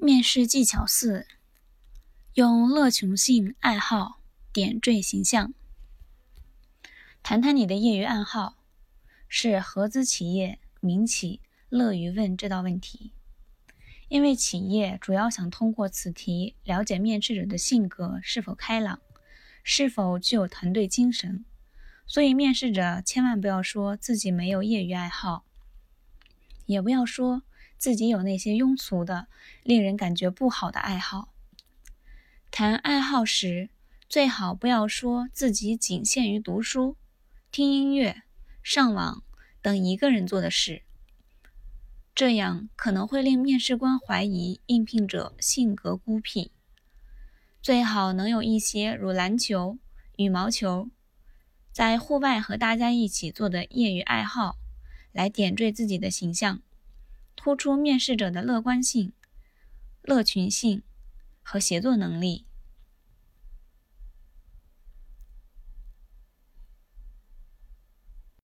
面试技巧四：用乐穷性爱好点缀形象。谈谈你的业余爱好，是合资企业、民企乐于问这道问题，因为企业主要想通过此题了解面试者的性格是否开朗，是否具有团队精神。所以，面试者千万不要说自己没有业余爱好，也不要说。自己有那些庸俗的、令人感觉不好的爱好。谈爱好时，最好不要说自己仅限于读书、听音乐、上网等一个人做的事，这样可能会令面试官怀疑应聘者性格孤僻。最好能有一些如篮球、羽毛球，在户外和大家一起做的业余爱好，来点缀自己的形象。突出面试者的乐观性、乐群性和协作能力。